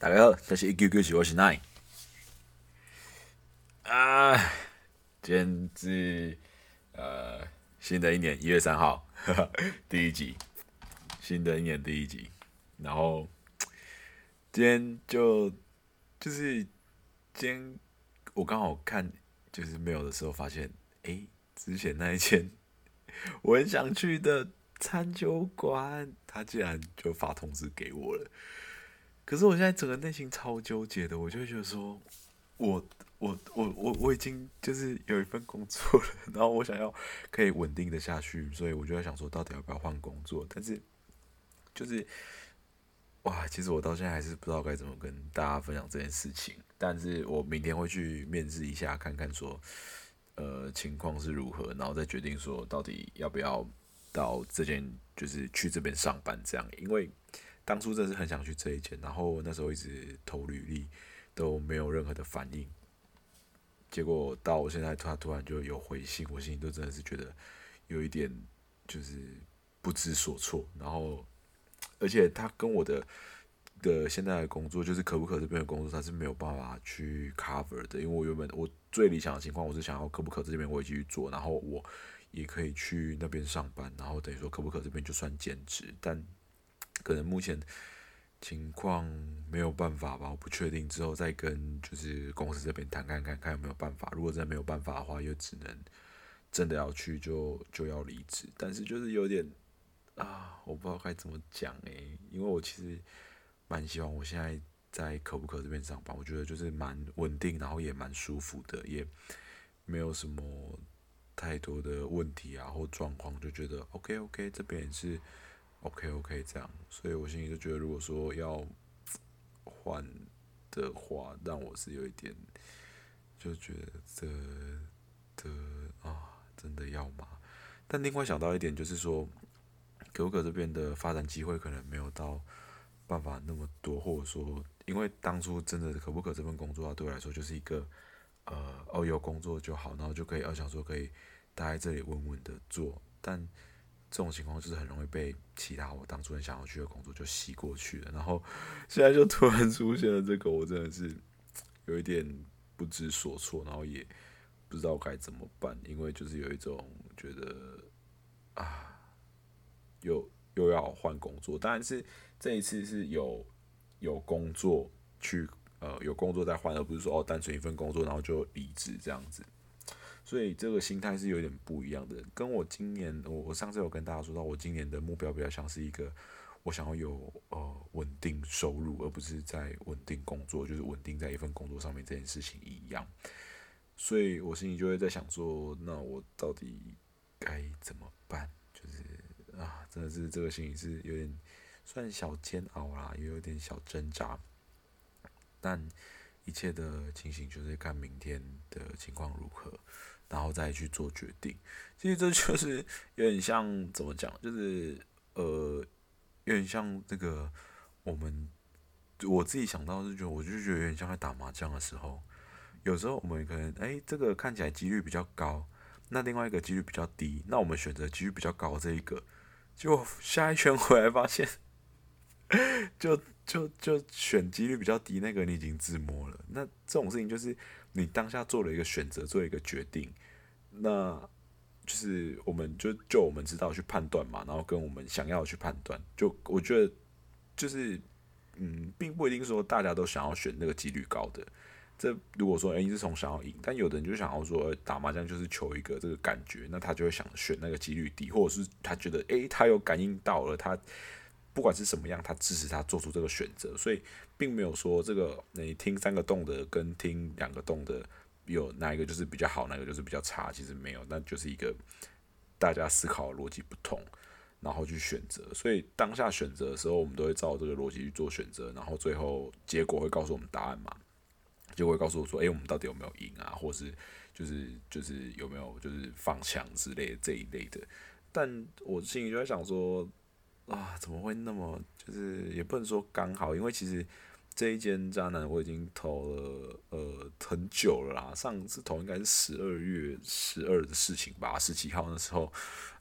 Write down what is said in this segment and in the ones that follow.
大家好，这是一九九九，我是奶。啊，今天是呃新的一年一月三号，第一集，新的一年第一集。然后今天就就是今天我刚好看就是没有的时候，发现诶，之前那一间 我很想去的餐酒馆，他竟然就发通知给我了。可是我现在整个内心超纠结的，我就觉得说，我我我我我已经就是有一份工作了，然后我想要可以稳定的下去，所以我就在想说，到底要不要换工作？但是就是哇，其实我到现在还是不知道该怎么跟大家分享这件事情。但是我明天会去面试一下，看看说呃情况是如何，然后再决定说到底要不要到这间就是去这边上班这样，因为。当初真的是很想去这一间，然后那时候一直投履历都没有任何的反应，结果到我现在他突然就有回信，我心里都真的是觉得有一点就是不知所措。然后，而且他跟我的的现在的工作，就是可不可这边的工作，他是没有办法去 cover 的。因为我原本我最理想的情况，我是想要可不可这边我也继续做，然后我也可以去那边上班，然后等于说可不可这边就算兼职，但。可能目前情况没有办法吧，我不确定，之后再跟就是公司这边谈看看看有没有办法。如果真的没有办法的话，又只能真的要去就就要离职。但是就是有点啊，我不知道该怎么讲诶，因为我其实蛮希望我现在在可不可这边上班，我觉得就是蛮稳定，然后也蛮舒服的，也没有什么太多的问题啊或状况，就觉得 OK OK 这边也是。OK OK，这样，所以我心里就觉得，如果说要换的话，让我是有一点就觉得的啊，真的要吗？但另外想到一点，就是说，可不可这边的发展机会可能没有到办法那么多，或者说，因为当初真的可不可这份工作啊，对我来说就是一个呃，哦，有工作就好，然后就可以，我想说可以待在这里稳稳的做，但。这种情况就是很容易被其他我当初很想要去的工作就吸过去了，然后现在就突然出现了这个，我真的是有一点不知所措，然后也不知道该怎么办，因为就是有一种觉得啊，又又要换工作，当然是这一次是有有工作去呃有工作在换，而不是说哦单纯一份工作然后就离职这样子。所以这个心态是有点不一样的，跟我今年我我上次有跟大家说到，我今年的目标比较像是一个，我想要有呃稳定收入，而不是在稳定工作，就是稳定在一份工作上面这件事情一样。所以我心里就会在想说，那我到底该怎么办？就是啊，真的是这个心里是有点算小煎熬啦，也有点小挣扎，但一切的情形就是看明天的情况如何。然后再去做决定，其实这就是有点像怎么讲，就是呃，有点像这个我们我自己想到是觉得，我就觉得有点像在打麻将的时候，有时候我们可能哎，这个看起来几率比较高，那另外一个几率比较低，那我们选择几率比较高这一个，结果下一圈回来发现，就就就选几率比较低那个，你已经自摸了。那这种事情就是。你当下做了一个选择，做一个决定，那就是我们就就我们知道去判断嘛，然后跟我们想要去判断，就我觉得就是嗯，并不一定说大家都想要选那个几率高的。这如果说诶，你是从想要赢，但有的人就想要说打麻将就是求一个这个感觉，那他就会想选那个几率低，或者是他觉得诶，他有感应到了他。不管是什么样，他支持他做出这个选择，所以并没有说这个你听三个洞的跟听两个洞的有哪一个就是比较好，哪个就是比较差，其实没有，那就是一个大家思考逻辑不同，然后去选择。所以当下选择的时候，我们都会照这个逻辑去做选择，然后最后结果会告诉我们答案嘛，就会告诉我说，诶，我们到底有没有赢啊，或是就是就是有没有就是放枪之类这一类的。但我心里就在想说。啊，怎么会那么就是也不能说刚好，因为其实这一间渣男我已经投了呃很久了啦，上次投应该是十二月十二的事情吧，十七号那时候，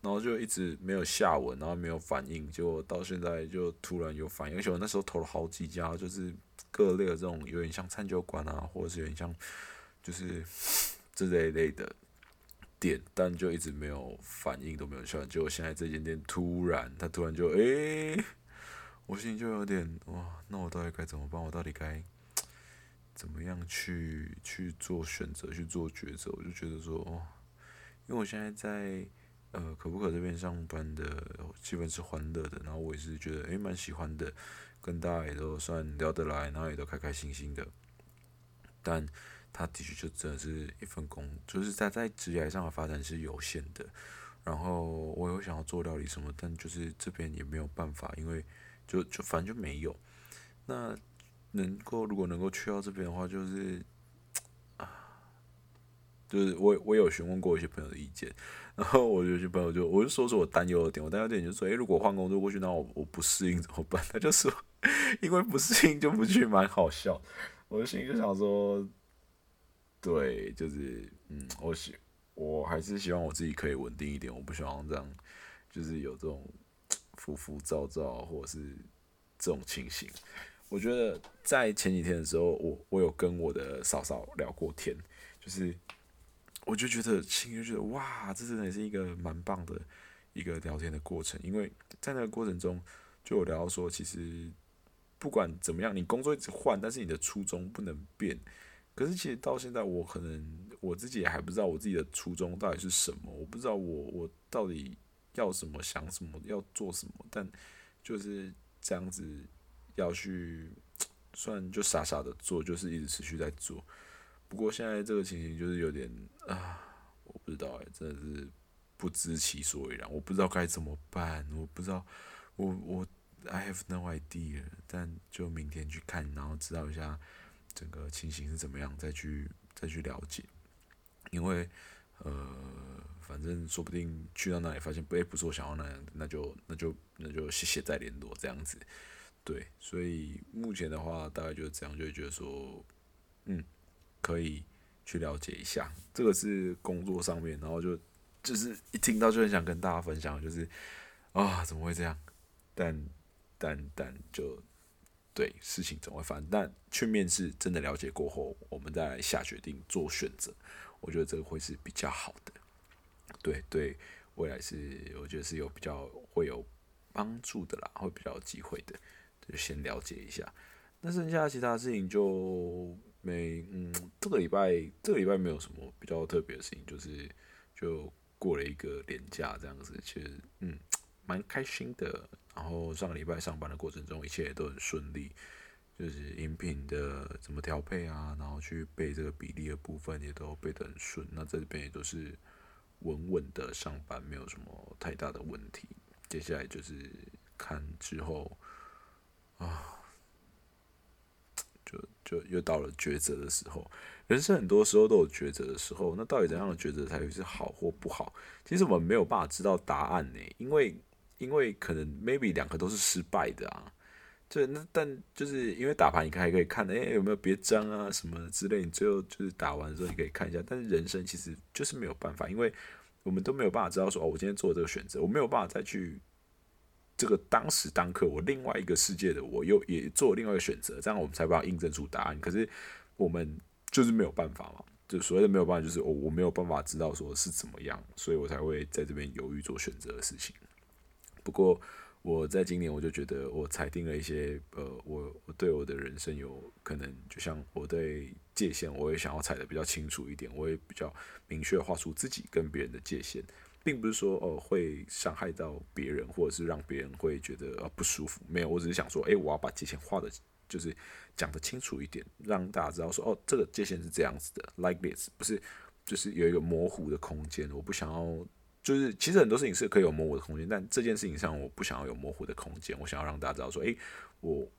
然后就一直没有下文，然后没有反应，结果到现在就突然有反应，而且我那时候投了好几家，就是各类的这种有点像餐酒馆啊，或者是有点像就是 这类类的但就一直没有反应，都没有效。结果现在这间店突然，他突然就诶，我心里就有点哇，那我到底该怎么办？我到底该怎么样去去做选择，去做抉择？我就觉得说，哦，因为我现在在。呃，可不可这边上班的气氛是欢乐的，然后我也是觉得诶蛮喜欢的，跟大家也都算聊得来，然后也都开开心心的。但他的确就真的是一份工，就是在在职业上的发展是有限的。然后我有想要做料理什么，但就是这边也没有办法，因为就就反正就没有。那能够如果能够去到这边的话，就是啊，就是我我有询问过一些朋友的意见。然后我有些朋友就我就说说我担忧的点，我担忧点就说，诶，如果换工作过去，那我我不适应怎么办？他就说，因为不适应就不去，蛮好笑。我的心里就想说，对，就是嗯，我希我还是希望我自己可以稳定一点，我不希望这样，就是有这种浮浮躁躁或者是这种情形。我觉得在前几天的时候，我我有跟我的嫂嫂聊过天，就是。我就觉得，心里就觉得，哇，这真的是一个蛮棒的一个聊天的过程，因为在那个过程中，就有聊到说，其实不管怎么样，你工作一直换，但是你的初衷不能变。可是其实到现在，我可能我自己也还不知道我自己的初衷到底是什么，我不知道我我到底要什么、想什么、要做什么，但就是这样子要去，算就傻傻的做，就是一直持续在做。不过现在这个情形就是有点啊，我不知道哎，真的是不知其所以然，我不知道该怎么办，我不知道，我我 I have no idea，但就明天去看，然后知道一下整个情形是怎么样，再去再去了解，因为呃，反正说不定去到那里发现不，不是我想要那样，那就那就那就谢谢再联络这样子，对，所以目前的话大概就是这样，就会觉得说，嗯。可以去了解一下，这个是工作上面，然后就就是一听到就很想跟大家分享，就是啊怎么会这样？但但但就对事情总会发生，但去面试真的了解过后，我们再下决定做选择，我觉得这个会是比较好的，对对，未来是我觉得是有比较会有帮助的啦，会比较有机会的，就先了解一下，那剩下其他事情就。没，嗯，这个礼拜这个礼拜没有什么比较特别的事情，就是就过了一个年假这样子，其实嗯蛮开心的。然后上个礼拜上班的过程中，一切也都很顺利，就是饮品的怎么调配啊，然后去背这个比例的部分也都背得很顺。那这边也都是稳稳的上班，没有什么太大的问题。接下来就是看之后啊。就就又到了抉择的时候，人生很多时候都有抉择的时候。那到底怎样的抉择才会是好或不好？其实我们没有办法知道答案呢，因为因为可能 maybe 两个都是失败的啊。就那但就是因为打牌，你还可以看，哎，有没有别张啊什么之类。你最后就是打完之后，你可以看一下。但是人生其实就是没有办法，因为我们都没有办法知道说，哦，我今天做这个选择，我没有办法再去。这个当时当刻，我另外一个世界的我又也做另外一个选择，这样我们才把它印证出答案。可是我们就是没有办法嘛，就所谓的没有办法，就是我我没有办法知道说是怎么样，所以我才会在这边犹豫做选择的事情。不过我在今年我就觉得我裁定了一些，呃，我我对我的人生有可能，就像我对界限，我也想要踩的比较清楚一点，我也比较明确画出自己跟别人的界限。并不是说哦会伤害到别人，或者是让别人会觉得呃不舒服。没有，我只是想说，诶，我要把界限画的，就是讲的清楚一点，让大家知道说，哦，这个界限是这样子的，like this，不是，就是有一个模糊的空间。我不想要，就是其实很多事情是可以有模糊的空间，但这件事情上我不想要有模糊的空间。我想要让大家知道说，诶，我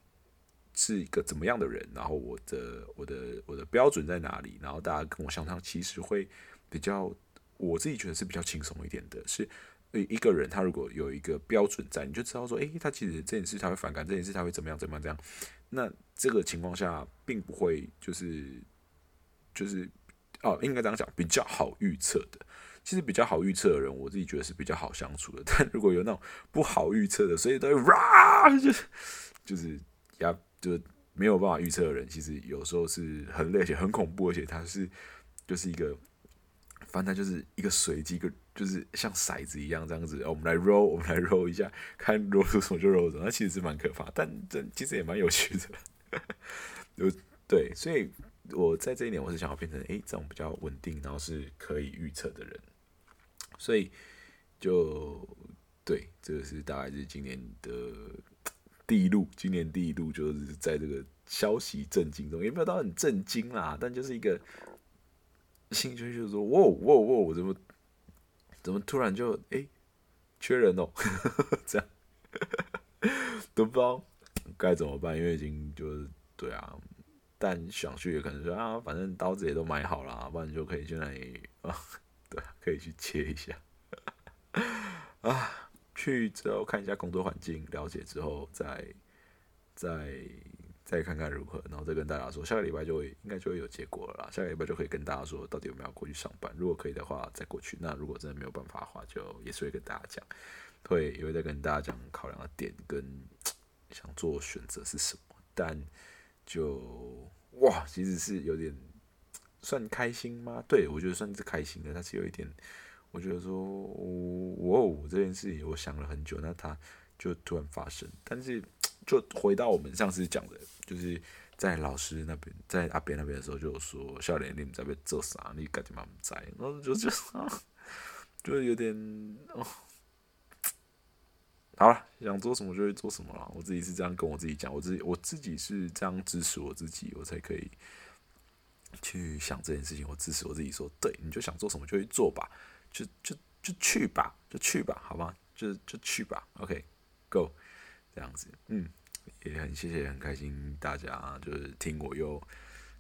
是一个怎么样的人，然后我的我的我的标准在哪里，然后大家跟我相处其实会比较。我自己觉得是比较轻松一点的，是一个人他如果有一个标准在，你就知道说，诶，他其实这件事他会反感，这件事他会怎么样怎么样这样。那这个情况下并不会就是就是哦，应该这样讲，比较好预测的。其实比较好预测的人，我自己觉得是比较好相处的。但如果有那种不好预测的，所以都会哇，就是就是呀，就没有办法预测的人，其实有时候是很累且很恐怖，而且他是就是一个，反正就是一个随机，一个就是像骰子一样这样子，我们来 roll，我们来 roll 一下，看 roll 出什么就 roll 什么，那其实是蛮可怕，但这其实也蛮有趣的，有对，所以我在这一点我是想要变成诶这种比较稳定，然后是可以预测的人，所以就对，这个是大概是今年的。第一路，今年第一路就是在这个消息震惊中，也没有到很震惊啦，但就是一个兴趣，就是说，哇哇哇，我怎么怎么突然就哎缺人哦，这样都不知道该怎么办，因为已经就是对啊，但想去也可能说啊，反正刀子也都买好了，不然就可以现在啊，可以去切一下 啊。去之后看一下工作环境，了解之后再再再看看如何，然后再跟大家说，下个礼拜就会应该就会有结果了啦。下个礼拜就可以跟大家说，到底有没有过去上班。如果可以的话，再过去；那如果真的没有办法的话，就也是会跟大家讲，会也会再跟大家讲考量的点跟想做选择是什么。但就哇，其实是有点算开心吗？对我觉得算是开心的，但是有一点。我觉得说，哦，这件事情我想了很久，那它就突然发生。但是，就回到我们上次讲的，就是在老师那边，在阿边那边的时候，就有说，笑脸你们在被做啥？你赶紧把他们在，然后就就就有点哦，好了，想做什么就会做什么了。我自己是这样跟我自己讲，我自己我自己是这样支持我自己，我才可以去想这件事情。我支持我自己说，对，你就想做什么就去做吧。就就就去吧，就去吧，好吗？就就去吧，OK，Go，这样子，嗯，也很谢谢，很开心大家就是听我又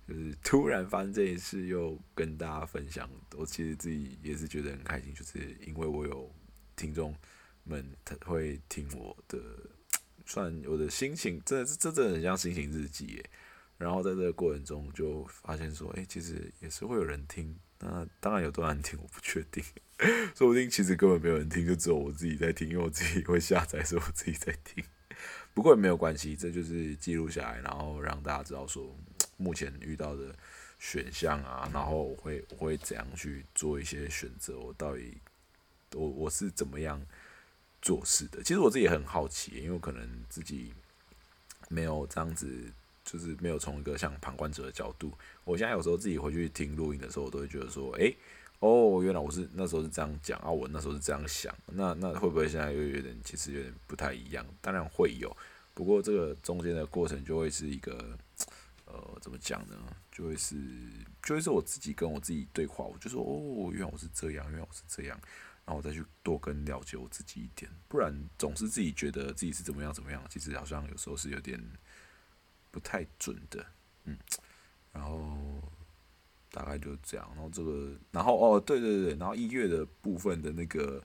就是突然发生这件事，又跟大家分享。我其实自己也是觉得很开心，就是因为我有听众们他会听我的，算我的心情，真的是真的很像心情日记耶。然后在这个过程中就发现说，哎，其实也是会有人听。那当然有多少人听，我不确定，说不定其实根本没有人听，就只有我自己在听，因为我自己会下载，是我自己在听。不过也没有关系，这就是记录下来，然后让大家知道说目前遇到的选项啊，然后我会我会怎样去做一些选择，我到底我我是怎么样做事的。其实我自己也很好奇，因为可能自己没有这样子。就是没有从一个像旁观者的角度，我现在有时候自己回去听录音的时候，我都会觉得说，诶，哦，原来我是那时候是这样讲啊，我那时候是这样想，那那会不会现在又有点其实有点不太一样？当然会有，不过这个中间的过程就会是一个，呃，怎么讲呢？就会是就会是我自己跟我自己对话，我就说，哦，原来我是这样，原来我是这样，然后我再去多跟了解我自己一点，不然总是自己觉得自己是怎么样怎么样，其实好像有时候是有点。不太准的，嗯，然后大概就这样，然后这个，然后哦，对对对，然后一月的部分的那个，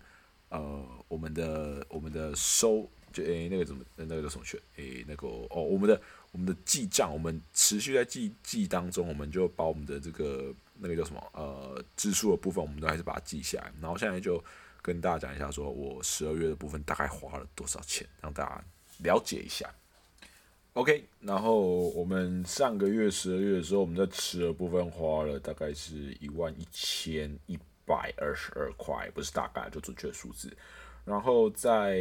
呃，我们的我们的收，就诶那个怎么那个叫什么去？诶那个哦，我们的我们的记账，我们持续在记记当中，我们就把我们的这个那个叫什么呃支出的部分，我们都还是把它记下来，然后现在就跟大家讲一下，说我十二月的部分大概花了多少钱，让大家了解一下。OK，然后我们上个月十二月的时候，我们在吃的部分花了大概是一万一千一百二十二块，不是大概就准确数字。然后在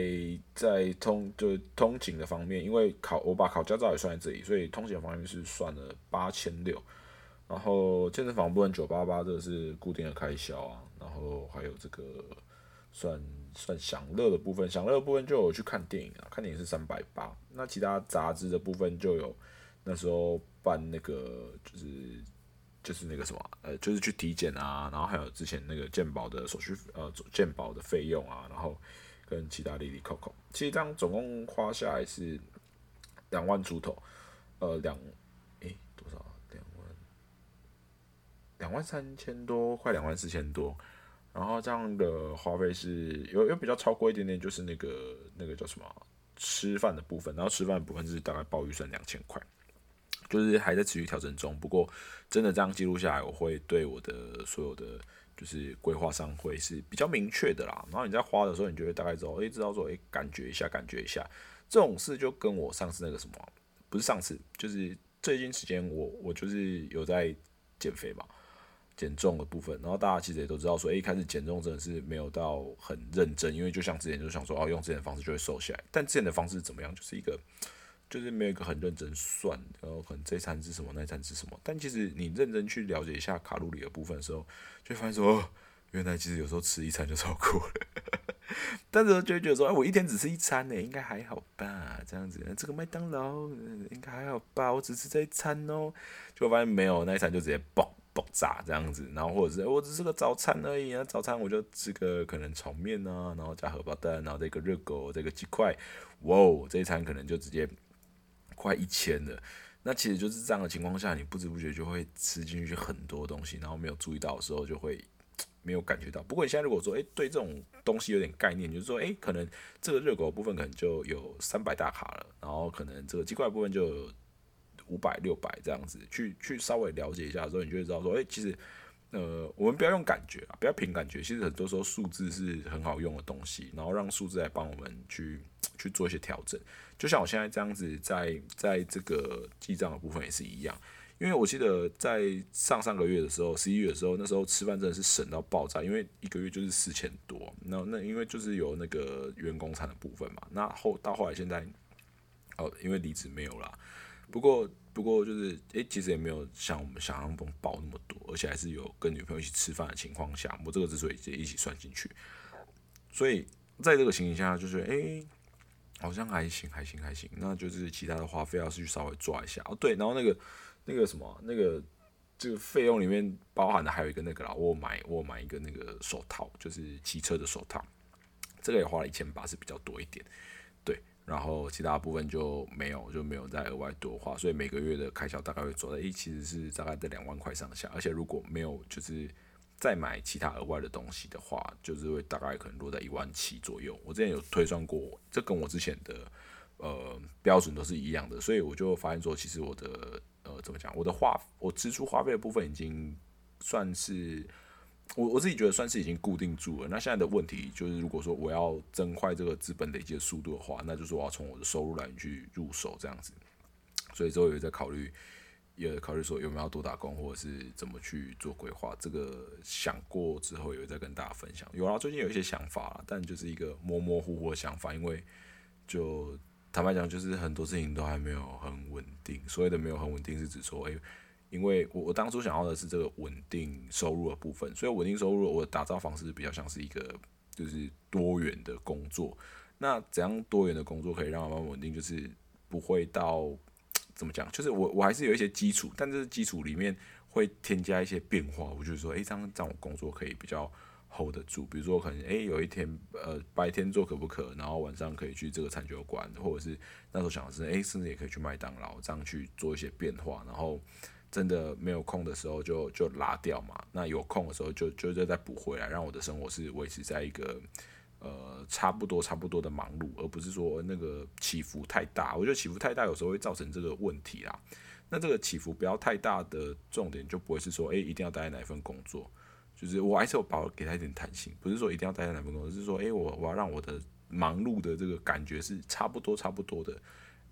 在通就通勤的方面，因为考我把考驾照也算在这里，所以通勤的方面是算了八千六。然后健身房部分九八八，这个是固定的开销啊。然后还有这个算。算享乐的部分，享乐的部分就有去看电影啊，看电影是三百八。那其他杂志的部分就有那时候办那个就是就是那个什么呃，就是去体检啊，然后还有之前那个健保的手续呃健保的费用啊，然后跟其他利利扣扣，其实这样总共花下来是两万出头，呃两诶多少两万两万三千多，快两万四千多。然后这样的花费是有有比较超过一点点，就是那个那个叫什么吃饭的部分，然后吃饭的部分是大概报预算两千块，就是还在持续调整中。不过真的这样记录下来，我会对我的所有的就是规划上会是比较明确的啦。然后你在花的时候，你就会大概知道，诶，知道说，诶，感觉一下，感觉一下，这种事就跟我上次那个什么不是上次，就是最近时间我我就是有在减肥嘛，减重的部分，然后大家其实也都知道说，诶，一开始减重真的是没有到很认真，因为就像之前就想说，哦，用之前的方式就会瘦下来，但之前的方式怎么样，就是一个。就是没有一个很认真算，然后可能这餐吃什么，那餐吃什么。但其实你认真去了解一下卡路里的部分的时候，就发现说，原来其实有时候吃一餐就超过了。但是就会觉得说，哎，我一天只吃一餐呢，应该还好吧？这样子，这个麦当劳应该还好吧？我只吃这一餐哦，就发现没有，那一餐就直接爆爆炸这样子。然后或者是我只是个早餐而已啊，早餐我就吃个可能炒面啊，然后加荷包蛋，然后这个热狗，这个鸡块，哇，这一餐可能就直接。快一千了，那其实就是这样的情况下，你不知不觉就会吃进去很多东西，然后没有注意到的时候就会没有感觉到。不过你现在如果说，诶对这种东西有点概念，就是说，诶可能这个热狗部分可能就有三百大卡了，然后可能这个鸡块部分就有五百、六百这样子，去去稍微了解一下之后，你就会知道说，诶其实，呃，我们不要用感觉啊，不要凭感觉，其实很多时候数字是很好用的东西，然后让数字来帮我们去去做一些调整。就像我现在这样子，在在这个记账的部分也是一样，因为我记得在上上个月的时候，十一月的时候，那时候吃饭真的是省到爆炸，因为一个月就是四千多。那那因为就是有那个员工餐的部分嘛，那后到后来现在，哦，因为离职没有啦。不过不过就是诶，其实也没有像我们想象中爆那么多，而且还是有跟女朋友一起吃饭的情况下，我这个之所以一起算进去，所以在这个情形下，就是诶。好像还行，还行，还行。那就是其他的话费要是去稍微抓一下哦。对，然后那个那个什么，那个这个费用里面包含的还有一个那个啦，我买我买一个那个手套，就是骑车的手套，这个也花了一千八，是比较多一点。对，然后其他部分就没有，就没有再额外多花，所以每个月的开销大概会做在，诶，其实是大概在两万块上下。而且如果没有就是。再买其他额外的东西的话，就是会大概可能落在一万七左右。我之前有推算过，这跟我之前的呃标准都是一样的，所以我就发现说，其实我的呃怎么讲，我的花我支出花费的部分已经算是我我自己觉得算是已经固定住了。那现在的问题就是，如果说我要增快这个资本累积的速度的话，那就是我要从我的收入来源去入手这样子。所以之后有在考虑。也考虑说有没有多打工，或者是怎么去做规划。这个想过之后，也会再跟大家分享。有啊，最近有一些想法，但就是一个模模糊糊的想法。因为就坦白讲，就是很多事情都还没有很稳定。所谓的没有很稳定，是指说，诶，因为我我当初想要的是这个稳定收入的部分，所以稳定收入我打造方式比较像是一个就是多元的工作。那怎样多元的工作可以让我们稳定？就是不会到。怎么讲？就是我我还是有一些基础，但是基础里面会添加一些变化。我就是说，诶，这样这样我工作可以比较 hold 得住。比如说，可能诶有一天呃白天做可不可，然后晚上可以去这个餐酒馆，或者是那时候想的是，诶，甚至也可以去麦当劳，这样去做一些变化。然后真的没有空的时候就就拉掉嘛。那有空的时候就就再再补回来，让我的生活是维持在一个。呃，差不多差不多的忙碌，而不是说那个起伏太大。我觉得起伏太大，有时候会造成这个问题啦。那这个起伏不要太大的重点，就不会是说，诶，一定要待在哪一份工作。就是我还是有保给他一点弹性，不是说一定要待在哪份工作，是说，诶，我我要让我的忙碌的这个感觉是差不多差不多的，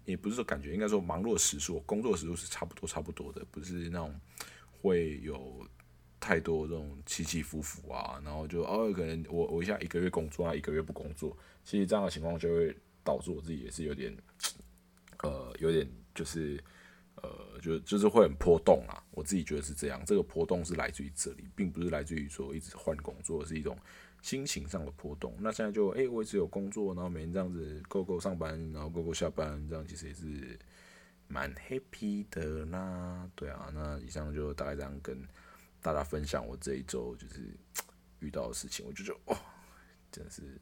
也不是说感觉，应该说忙碌时数，工作时数是差不多差不多的，不是那种会有。太多这种起起伏伏啊，然后就偶尔，可能我我一下一个月工作啊，一个月不工作，其实这样的情况就会导致我自己也是有点，呃，有点就是呃，就就是会很波动啊。我自己觉得是这样，这个波动是来自于这里，并不是来自于说一直换工作，是一种心情上的波动。那现在就哎，我一直有工作，然后每天这样子够够上班，然后够够下班，这样其实也是蛮 happy 的啦。对啊，那以上就大概这样跟。大家分享我这一周就是遇到的事情，我就觉得哦，真的是，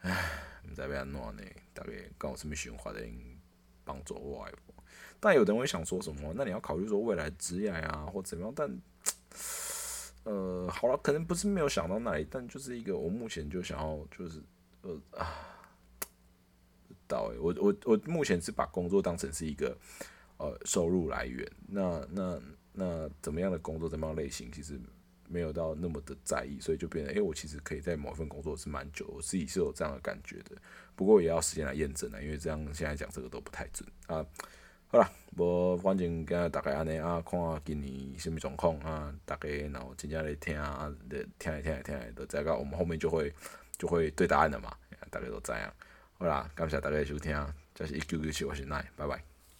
唉，唔知要安怎呢？大概讲有什么循环的帮助我？但有的人会想说什么？那你要考虑说未来职业啊，或怎么样？但，呃，好了，可能不是没有想到那里，但就是一个我目前就想要就是呃啊，到诶，我我我目前是把工作当成是一个呃收入来源，那那。那怎么样的工作，怎么样类型，其实没有到那么的在意，所以就变得，哎，我其实可以在某一份工作是蛮久，我自己是有这样的感觉的。不过也要时间来验证啊，因为这样现在讲这个都不太准啊。好啦，无反正今仔大概安尼啊，看今年什物状况啊，大家然后真正咧听啊，咧听来听来听来，就知个我们后面就会就会对答案了嘛，大家都知影。好啦，感谢大家收听，这是一九九七，我是奈，拜拜。